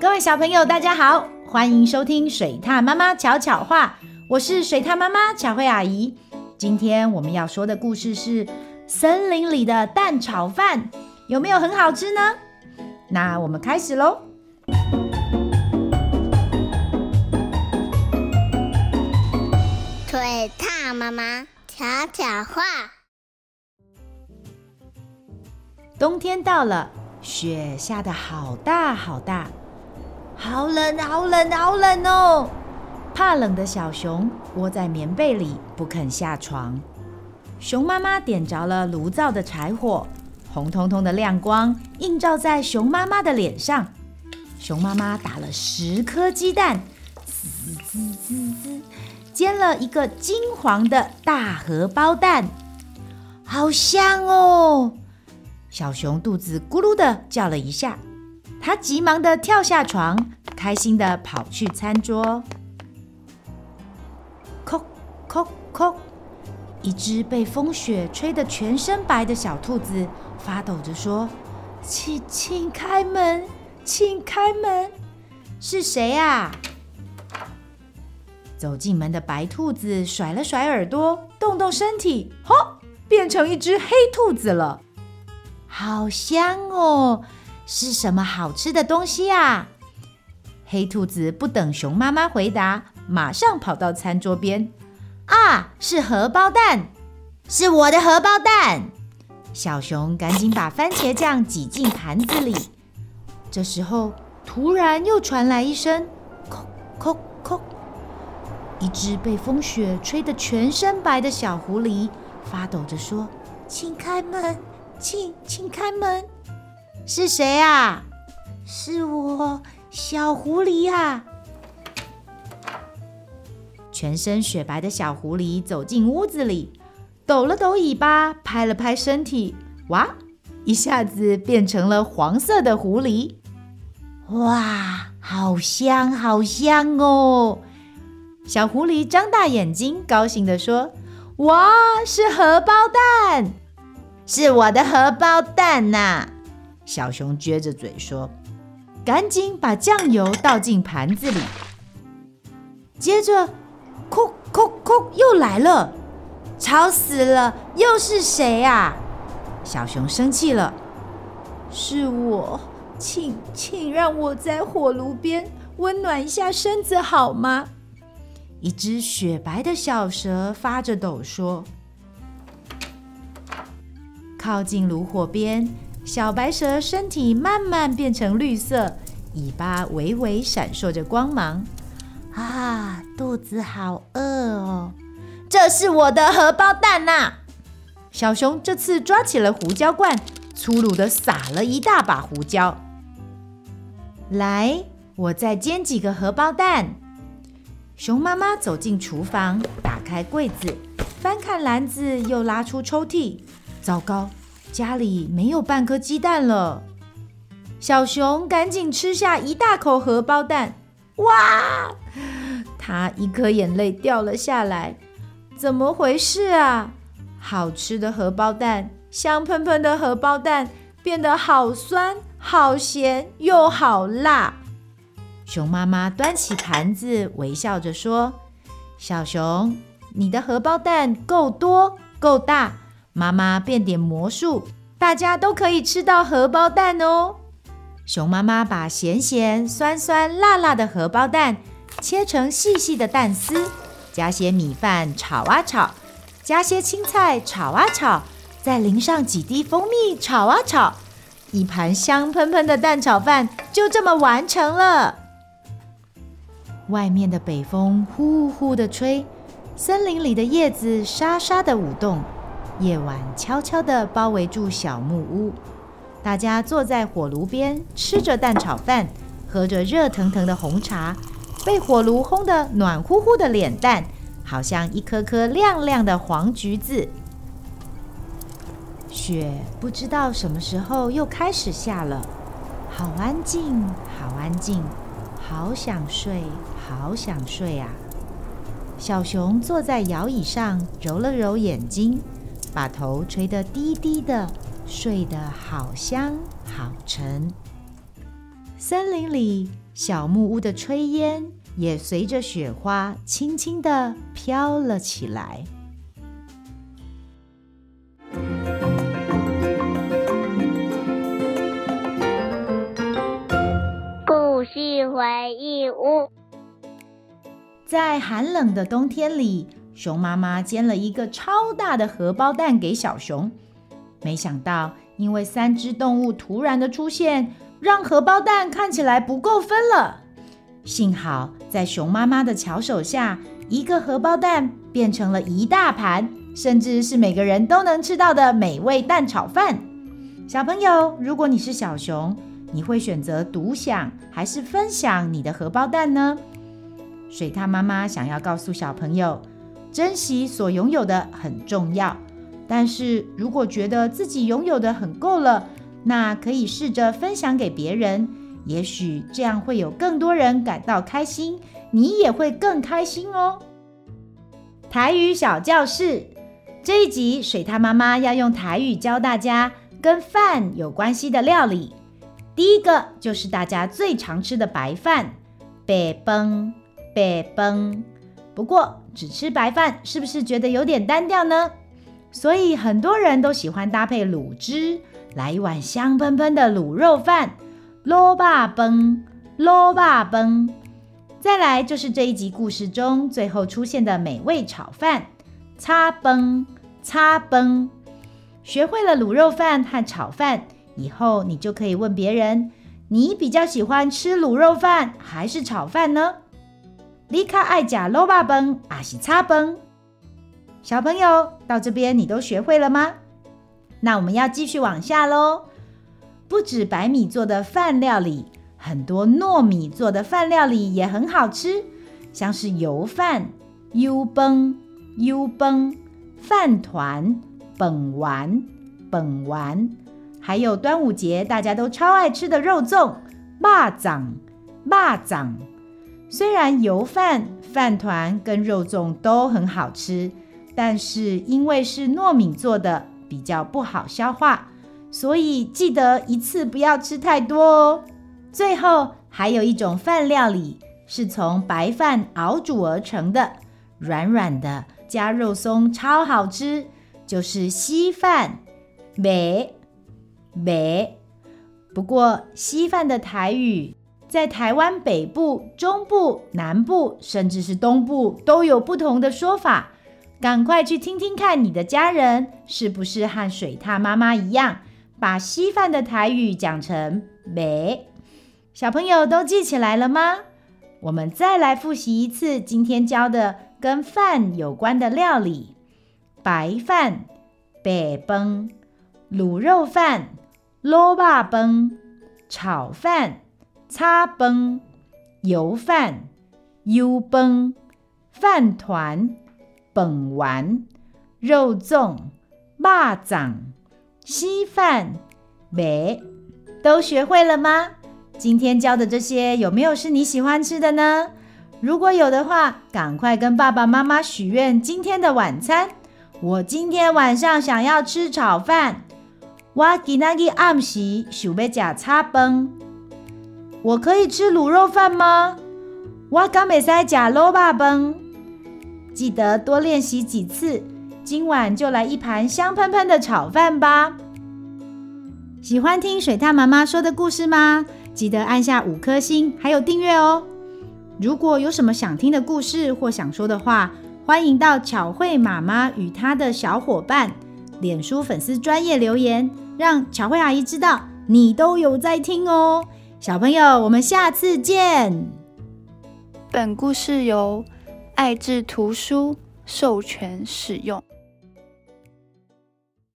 各位小朋友，大家好，欢迎收听水獭妈妈巧巧话，我是水獭妈妈巧慧阿姨。今天我们要说的故事是森林里的蛋炒饭，有没有很好吃呢？那我们开始喽。水獭妈妈巧巧话。冬天到了，雪下得好大好大，好冷好冷好冷哦！怕冷的小熊窝在棉被里不肯下床。熊妈妈点着了炉灶的柴火，红彤彤的亮光映照在熊妈妈的脸上。熊妈妈打了十颗鸡蛋，滋滋滋滋。煎了一个金黄的大荷包蛋，好香哦！小熊肚子咕噜的叫了一下，它急忙的跳下床，开心的跑去餐桌。叩叩叩，一只被风雪吹得全身白的小兔子发抖着说：“请请开门，请开门，是谁啊？”走进门的白兔子甩了甩耳朵，动动身体，嚯，变成一只黑兔子了。好香哦！是什么好吃的东西啊？黑兔子不等熊妈妈回答，马上跑到餐桌边。啊，是荷包蛋，是我的荷包蛋！小熊赶紧把番茄酱挤进盘子里。这时候，突然又传来一声“叩叩叩”。一只被风雪吹得全身白的小狐狸发抖着说：“请开门，请请开门，是谁啊？是我，小狐狸呀！”全身雪白的小狐狸走进屋子里，抖了抖尾巴，拍了拍身体，哇，一下子变成了黄色的狐狸。哇，好香，好香哦！小狐狸张大眼睛，高兴地说：“哇，是荷包蛋，是我的荷包蛋呐！”小熊撅着嘴说：“赶紧把酱油倒进盘子里。”接着，哭哭哭，又来了，吵死了！又是谁啊？小熊生气了：“是我，请请让我在火炉边温暖一下身子好吗？”一只雪白的小蛇发着抖说：“靠近炉火边，小白蛇身体慢慢变成绿色，尾巴微微闪烁着光芒。啊，肚子好饿哦！这是我的荷包蛋呐！”小熊这次抓起了胡椒罐，粗鲁地撒了一大把胡椒。来，我再煎几个荷包蛋。熊妈妈走进厨房，打开柜子，翻看篮子，又拉出抽屉。糟糕，家里没有半颗鸡蛋了。小熊赶紧吃下一大口荷包蛋，哇！他一颗眼泪掉了下来。怎么回事啊？好吃的荷包蛋，香喷喷的荷包蛋，变得好酸、好咸又好辣。熊妈妈端起盘子，微笑着说：“小熊，你的荷包蛋够多够大，妈妈变点魔术，大家都可以吃到荷包蛋哦。”熊妈妈把咸咸、酸酸、辣辣的荷包蛋切成细细的蛋丝，加些米饭炒啊炒，加些青菜炒啊炒，再淋上几滴蜂蜜炒啊炒，一盘香喷喷的蛋炒饭就这么完成了。外面的北风呼呼的吹，森林里的叶子沙沙的舞动，夜晚悄悄地包围住小木屋。大家坐在火炉边，吃着蛋炒饭，喝着热腾腾的红茶，被火炉烘得暖乎乎的脸蛋，好像一颗颗亮亮的黄橘子。雪不知道什么时候又开始下了，好安静，好安静。好想睡，好想睡啊！小熊坐在摇椅上，揉了揉眼睛，把头垂得低低的，睡得好香好沉。森林里小木屋的炊烟也随着雪花轻轻地飘了起来。故事回忆屋。在寒冷的冬天里，熊妈妈煎了一个超大的荷包蛋给小熊。没想到，因为三只动物突然的出现，让荷包蛋看起来不够分了。幸好在熊妈妈的巧手下，一个荷包蛋变成了一大盘，甚至是每个人都能吃到的美味蛋炒饭。小朋友，如果你是小熊，你会选择独享还是分享你的荷包蛋呢？水獭妈妈想要告诉小朋友，珍惜所拥有的很重要。但是如果觉得自己拥有的很够了，那可以试着分享给别人，也许这样会有更多人感到开心，你也会更开心哦。台语小教室这一集，水獭妈妈要用台语教大家跟饭有关系的料理。第一个就是大家最常吃的白饭，白饭，白饭。不过只吃白饭是不是觉得有点单调呢？所以很多人都喜欢搭配卤汁，来一碗香喷喷的卤肉饭，卤肉饭，卤肉饭。再来就是这一集故事中最后出现的美味炒饭，擦崩，擦崩。学会了卤肉饭和炒饭以后，你就可以问别人：你比较喜欢吃卤肉饭还是炒饭呢？你较爱吃卤肉饭还是炒饭？小朋友，到这边你都学会了吗？那我们要继续往下喽。不止白米做的饭料理，很多糯米做的饭料理也很好吃，像是油饭、油饭、油饭、饭团、本丸、本丸，还有端午节大家都超爱吃的肉粽、肉粽、肉粽。虽然油饭、饭团跟肉粽都很好吃。但是因为是糯米做的，比较不好消化，所以记得一次不要吃太多哦。最后还有一种饭料理是从白饭熬煮而成的，软软的，加肉松超好吃，就是稀饭。白白。不过稀饭的台语在台湾北部、中部、南部，甚至是东部都有不同的说法。赶快去听听看，你的家人是不是和水獭妈妈一样，把稀饭的台语讲成“白”？小朋友都记起来了吗？我们再来复习一次今天教的跟饭有关的料理：白饭、北崩、卤肉饭、萝卜崩、炒饭、炒饭、油饭、油饭、饭团。本丸、肉粽、蚂掌、稀饭、白，都学会了吗？今天教的这些有没有是你喜欢吃的呢？如果有的话，赶快跟爸爸妈妈许愿今天的晚餐。我今天晚上想要吃炒饭。我今仔日暗时想要吃炒饭。我可以吃卤肉饭吗？我敢袂使吃卤肉饭。记得多练习几次，今晚就来一盘香喷喷的炒饭吧！喜欢听水獭妈妈说的故事吗？记得按下五颗星，还有订阅哦！如果有什么想听的故事或想说的话，欢迎到巧慧妈妈与她的小伙伴脸书粉丝专业留言，让巧慧阿姨知道你都有在听哦！小朋友，我们下次见！本故事由爱智图书授权使用。